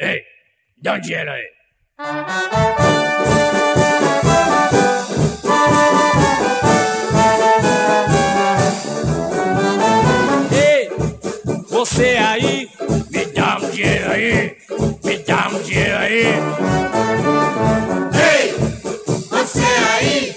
Ei, dá um dinheiro aí. Ei, você aí, me dá um dinheiro aí, me dá um dinheiro aí. Ei, você aí,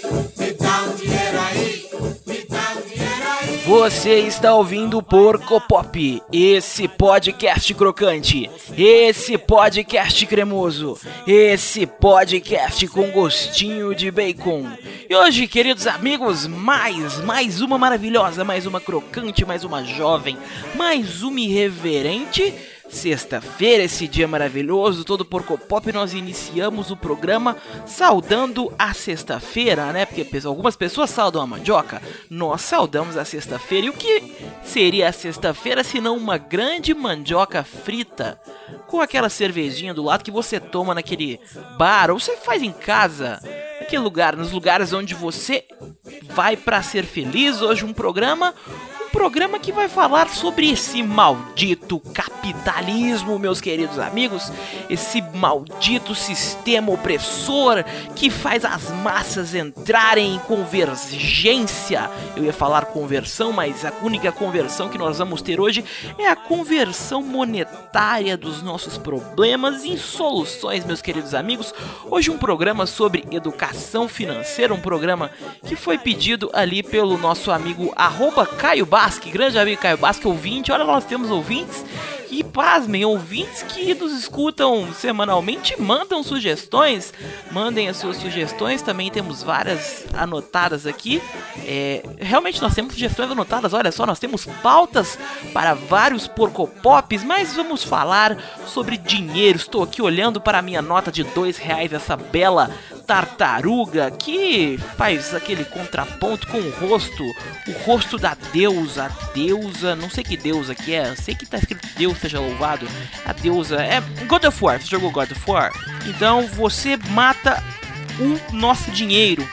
Você está ouvindo o Porco Pop, esse podcast crocante, esse podcast cremoso, esse podcast com gostinho de bacon. E hoje, queridos amigos, mais, mais uma maravilhosa, mais uma crocante, mais uma jovem, mais uma irreverente. Sexta-feira, esse dia maravilhoso, todo porco pop, nós iniciamos o programa saudando a sexta-feira, né? Porque algumas pessoas saudam a mandioca, nós saudamos a sexta-feira. E o que seria a sexta-feira se não uma grande mandioca frita com aquela cervejinha do lado que você toma naquele bar ou você faz em casa? Naquele lugar, nos lugares onde você vai pra ser feliz. Hoje um programa programa que vai falar sobre esse maldito capitalismo, meus queridos amigos, esse maldito sistema opressor que faz as massas entrarem em convergência. Eu ia falar conversão, mas a única conversão que nós vamos ter hoje é a conversão monetária dos nossos problemas em soluções, meus queridos amigos. Hoje um programa sobre educação financeira, um programa que foi pedido ali pelo nosso amigo arroba Caio Basque, grande amigo Caio Basque, ouvinte. Olha, nós temos ouvintes e pasmem, ouvintes que nos escutam semanalmente mandam sugestões. Mandem as suas sugestões, também temos várias anotadas aqui. É, realmente nós temos sugestões anotadas, olha só, nós temos pautas para vários porcopops, mas vamos falar sobre dinheiro. Estou aqui olhando para a minha nota de dois reais, essa bela tartaruga que faz aquele contraponto com o rosto, o rosto da deusa, deusa, não sei que deusa que é, sei que tá escrito Deus seja louvado, a deusa é God of War, você jogou God of War? Então você mata o nosso dinheiro,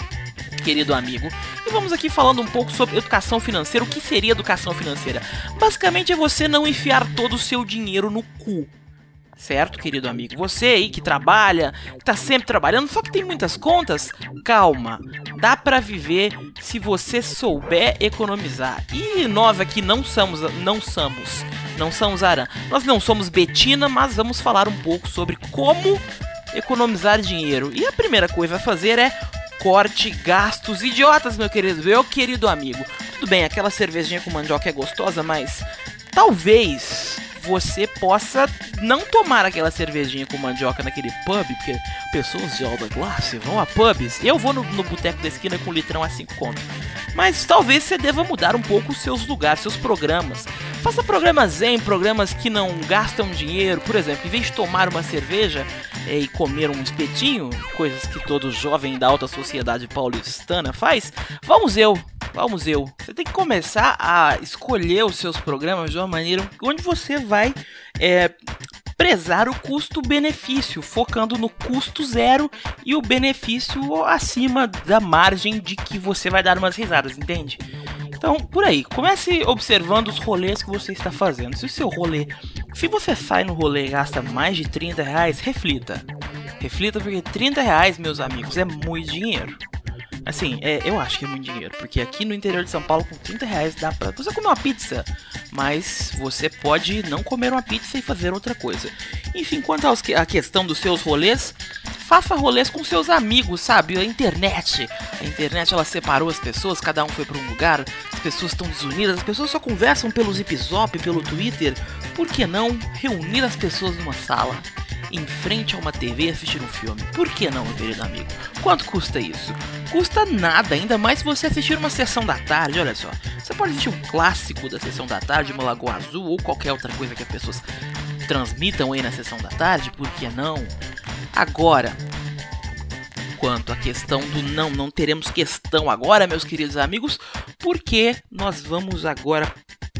querido amigo. E vamos aqui falando um pouco sobre educação financeira. O que seria educação financeira? Basicamente é você não enfiar todo o seu dinheiro no cu. Certo, querido amigo? Você aí que trabalha, que tá sempre trabalhando, só que tem muitas contas, calma. Dá pra viver se você souber economizar. E nós aqui não somos, não somos, não somos Aran. Nós não somos Betina, mas vamos falar um pouco sobre como economizar dinheiro. E a primeira coisa a fazer é corte gastos idiotas, meu querido, meu querido amigo. Tudo bem, aquela cervejinha com mandioca é gostosa, mas talvez você possa não tomar aquela cervejinha com mandioca naquele pub, porque pessoas de alta classe vão a pubs. Eu vou no, no boteco da esquina com um litrão a 5 conto. Mas talvez você deva mudar um pouco os seus lugares, seus programas. Faça programas zen, programas que não gastam dinheiro. Por exemplo, em vez de tomar uma cerveja é, e comer um espetinho, coisas que todo jovem da alta sociedade paulistana faz, museu. Vá ao museu. Você tem que começar a escolher os seus programas de uma maneira onde você vai é, prezar o custo-benefício, focando no custo zero e o benefício acima da margem de que você vai dar umas risadas, entende? Então, por aí, comece observando os rolês que você está fazendo. Se o seu rolê, se você sai no rolê e gasta mais de 30 reais, reflita. Reflita porque 30 reais, meus amigos, é muito dinheiro. Assim, é, eu acho que é muito dinheiro, porque aqui no interior de São Paulo, com 30 reais dá pra você comer uma pizza, mas você pode não comer uma pizza e fazer outra coisa. Enfim, quanto à questão dos seus rolês, faça rolês com seus amigos, sabe? A internet. A internet ela separou as pessoas, cada um foi para um lugar, as pessoas estão desunidas, as pessoas só conversam pelo Zip Zop, pelo Twitter. Por que não reunir as pessoas numa sala? Em frente a uma TV e assistir um filme. Por que não, meu querido amigo? Quanto custa isso? Custa nada, ainda mais se você assistir uma sessão da tarde, olha só. Você pode assistir um clássico da sessão da tarde, uma Lagoa Azul ou qualquer outra coisa que as pessoas transmitam aí na sessão da tarde, por que não? Agora, quanto à questão do não, não teremos questão agora, meus queridos amigos, porque nós vamos agora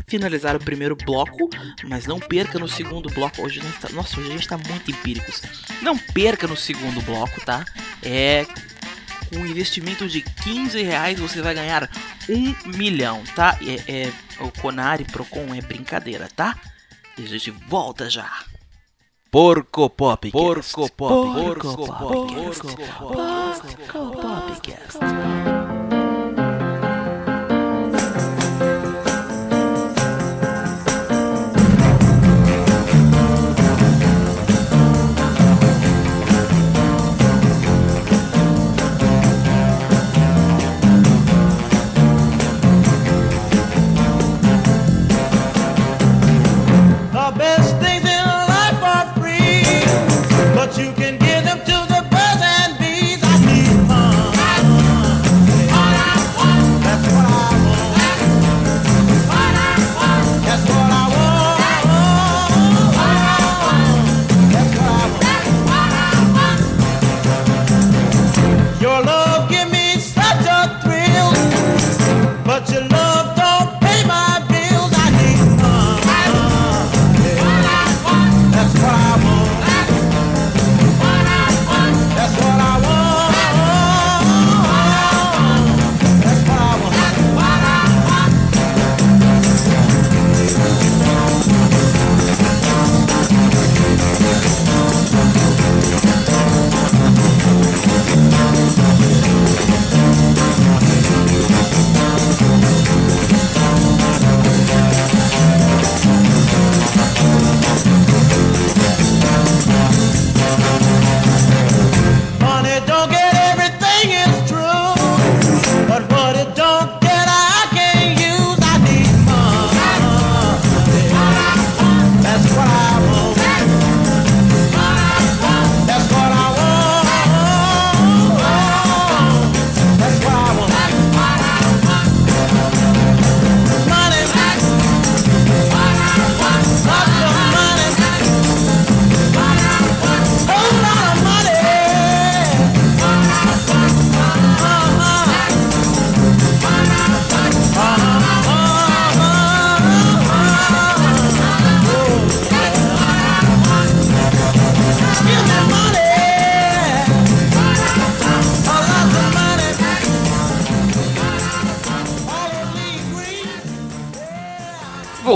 finalizar o primeiro bloco, mas não perca no segundo bloco. Hoje nós tá, nossa, hoje a gente tá muito empíricos. Não perca no segundo bloco, tá? É com um investimento de 15 reais você vai ganhar um milhão, tá? É, é o Conari Procon é brincadeira, tá? E a gente volta já. Porco Pop. Porco Pop. Porco Pop. Porco Popcast.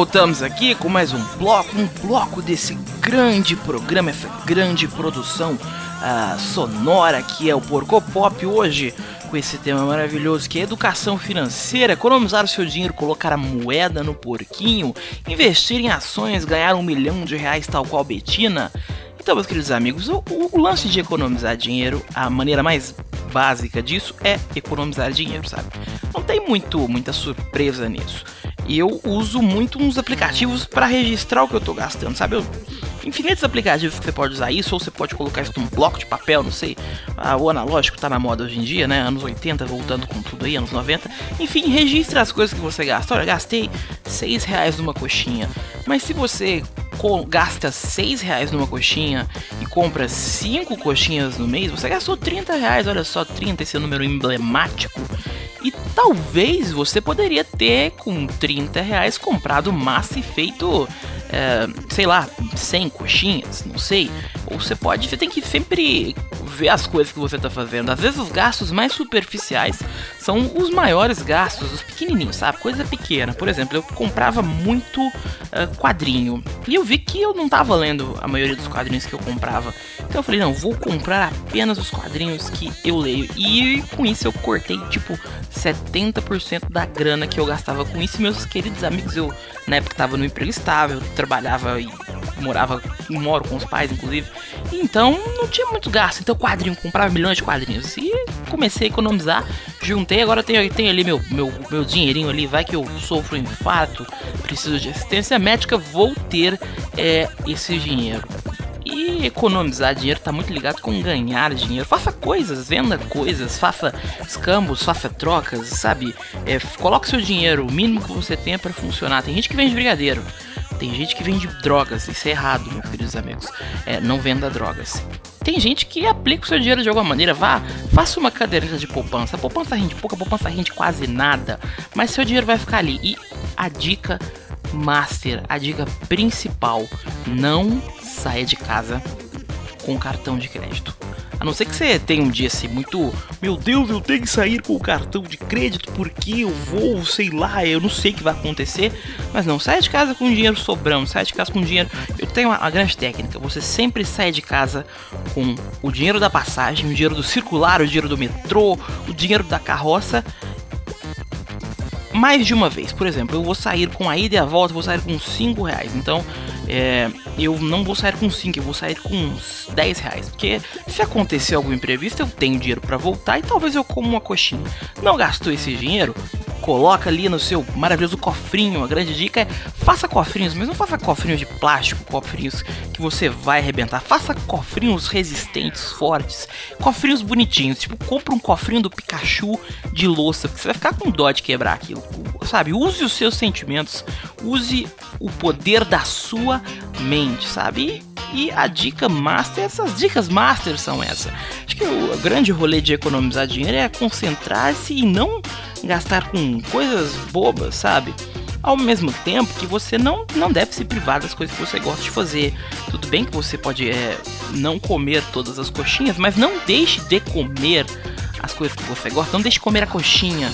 Voltamos aqui com mais um bloco, um bloco desse grande programa, essa grande produção ah, sonora que é o Porco Pop hoje com esse tema maravilhoso que é educação financeira, economizar o seu dinheiro, colocar a moeda no porquinho, investir em ações, ganhar um milhão de reais tal qual Betina. Então, meus queridos amigos, o, o lance de economizar dinheiro, a maneira mais básica disso é economizar dinheiro, sabe? Não tem muito, muita surpresa nisso. E eu uso muito uns aplicativos para registrar o que eu tô gastando, sabe? Eu, infinitos aplicativos que você pode usar isso, ou você pode colocar isso num bloco de papel, não sei. Ah, o analógico tá na moda hoje em dia, né? Anos 80, voltando com tudo aí, anos 90. Enfim, registre as coisas que você gasta. Olha, gastei 6 reais numa coxinha. Mas se você gasta 6 reais numa coxinha e compra 5 coxinhas no mês, você gastou 30 reais, olha só, 30, esse é número emblemático. Talvez você poderia ter, com 30 reais, comprado massa e feito, é, sei lá, 100 coxinhas, não sei. Ou você pode, você tem que sempre ver as coisas que você está fazendo. Às vezes os gastos mais superficiais são os maiores gastos, os pequenininhos, sabe? Coisa pequena. Por exemplo, eu comprava muito é, quadrinho. E eu vi que eu não tava lendo a maioria dos quadrinhos que eu comprava. Então eu falei, não, vou comprar apenas os quadrinhos que eu leio. E com isso eu cortei, tipo, 70% da grana que eu gastava com isso. E meus queridos amigos, eu na época tava no emprego estável, trabalhava e morava, moro com os pais, inclusive. Então não tinha muito gasto. Então quadrinho, comprava milhões de quadrinhos. E comecei a economizar, juntei, agora tenho, tenho ali meu, meu, meu dinheirinho ali, vai que eu sofro um infarto, preciso de assistência médica, vou ter é, esse dinheiro. E economizar dinheiro tá muito ligado com ganhar dinheiro. Faça coisas, venda coisas, faça escambos, faça trocas, sabe? É, coloque seu dinheiro, o mínimo que você tenha para funcionar. Tem gente que vende brigadeiro, tem gente que vende drogas, isso é errado, meus queridos amigos. É, não venda drogas. Tem gente que aplica o seu dinheiro de alguma maneira. Vá, faça uma caderneta de poupança. A poupança rende pouco, a poupança rende quase nada. Mas seu dinheiro vai ficar ali. E a dica master, a dica principal: não saia de casa com cartão de crédito. A não ser que você tenha um dia assim muito, meu Deus, eu tenho que sair com o cartão de crédito porque eu vou, sei lá, eu não sei o que vai acontecer. Mas não, sai de casa com dinheiro sobrando, sai de casa com dinheiro. Eu tenho uma, uma grande técnica, você sempre sai de casa com o dinheiro da passagem, o dinheiro do circular, o dinheiro do metrô, o dinheiro da carroça mais de uma vez. Por exemplo, eu vou sair com a ida e a volta, vou sair com 5 reais. Então, é, eu não vou sair com 5, eu vou sair com uns 10 reais. Porque se acontecer algum imprevisto, eu tenho dinheiro para voltar e talvez eu como uma coxinha. Não gastou esse dinheiro? Coloca ali no seu maravilhoso cofrinho. A grande dica é faça cofrinhos, mas não faça cofrinhos de plástico, cofrinhos que você vai arrebentar. Faça cofrinhos resistentes, fortes, cofrinhos bonitinhos. Tipo, compra um cofrinho do Pikachu de louça, porque você vai ficar com dó de quebrar aquilo. Sabe? Use os seus sentimentos, use o poder da sua mente, sabe? E a dica master, essas dicas master são essa. Acho que o grande rolê de economizar dinheiro é concentrar-se e não gastar com coisas bobas, sabe? Ao mesmo tempo que você não, não deve se privar das coisas que você gosta de fazer. Tudo bem que você pode é, não comer todas as coxinhas, mas não deixe de comer as coisas que você gosta. Não deixe de comer a coxinha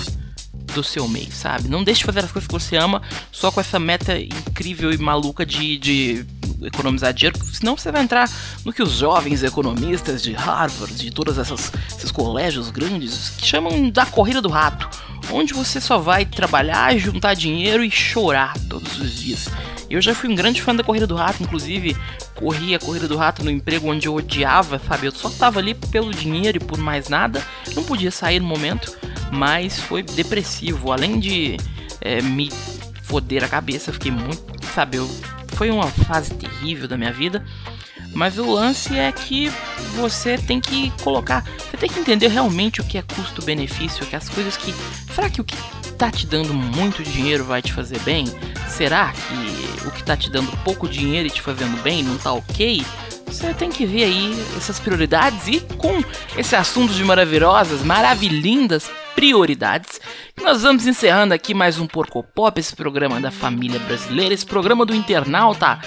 do seu mês, sabe? Não deixe de fazer as coisas que você ama só com essa meta incrível e maluca de, de economizar dinheiro, senão você vai entrar no que os jovens economistas de Harvard, de todos esses colégios grandes, chamam da corrida do rato, onde você só vai trabalhar, juntar dinheiro e chorar todos os dias. Eu já fui um grande fã da corrida do rato, inclusive corri a corrida do rato no emprego onde eu odiava, sabe? Eu só tava ali pelo dinheiro e por mais nada, não podia sair no momento mas foi depressivo. Além de é, me foder a cabeça, fiquei muito, sabe, eu, foi uma fase terrível da minha vida. Mas o lance é que você tem que colocar, você tem que entender realmente o que é custo-benefício, que as coisas que, será que o que tá te dando muito dinheiro vai te fazer bem? Será que o que tá te dando pouco dinheiro e te fazendo bem não tá ok? Você tem que ver aí essas prioridades e com esse assunto de maravilhosas, maravilhindas prioridades. Nós vamos encerrando aqui mais um Porco Pop, esse programa da família brasileira, esse programa do internauta.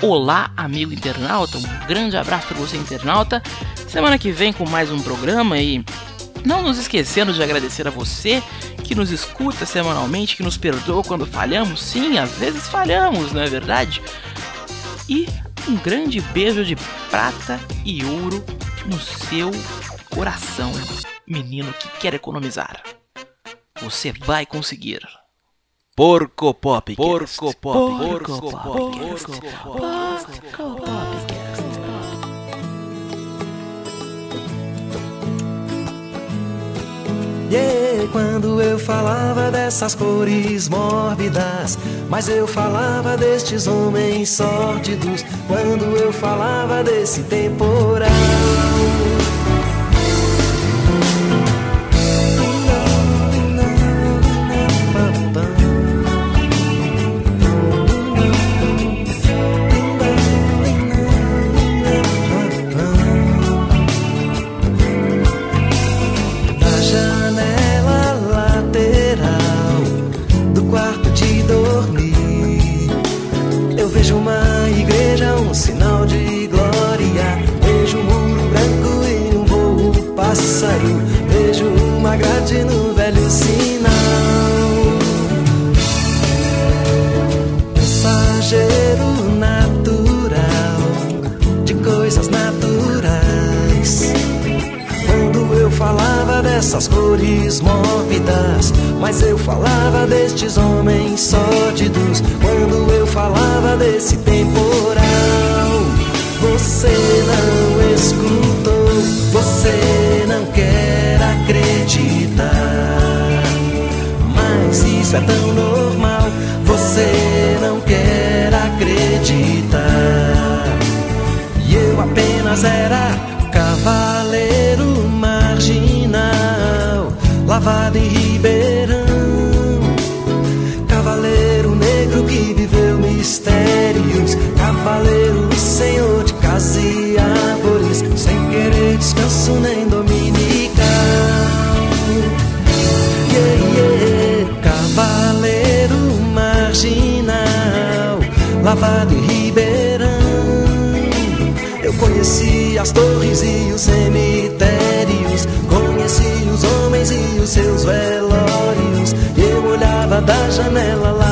Olá, amigo internauta, um grande abraço para você, internauta. Semana que vem com mais um programa e não nos esquecendo de agradecer a você que nos escuta semanalmente, que nos perdoa quando falhamos. Sim, às vezes falhamos, não é verdade? E um grande beijo de prata e ouro no seu coração menino que quer economizar. Você vai conseguir. Porco Pop. Porco Pop. Porco Pop. Porco Pop. Yeah, quando eu falava dessas cores mórbidas, mas eu falava destes homens sórdidos, quando eu falava desse temporal. Cores mórbidas. Mas eu falava destes homens sórdidos. Quando eu falava desse temporal, você não escutou, você não quer acreditar. Mas isso é tão normal, você não quer acreditar. E eu apenas era lavado em Ribeirão. Cavaleiro negro que viveu mistérios, cavaleiro senhor de casa e árvores, sem querer descanso nem dominical. Yeah, yeah, cavaleiro marginal, lavado em Ribeirão. Eu Conheci as torres e os cemitérios, da janela lateral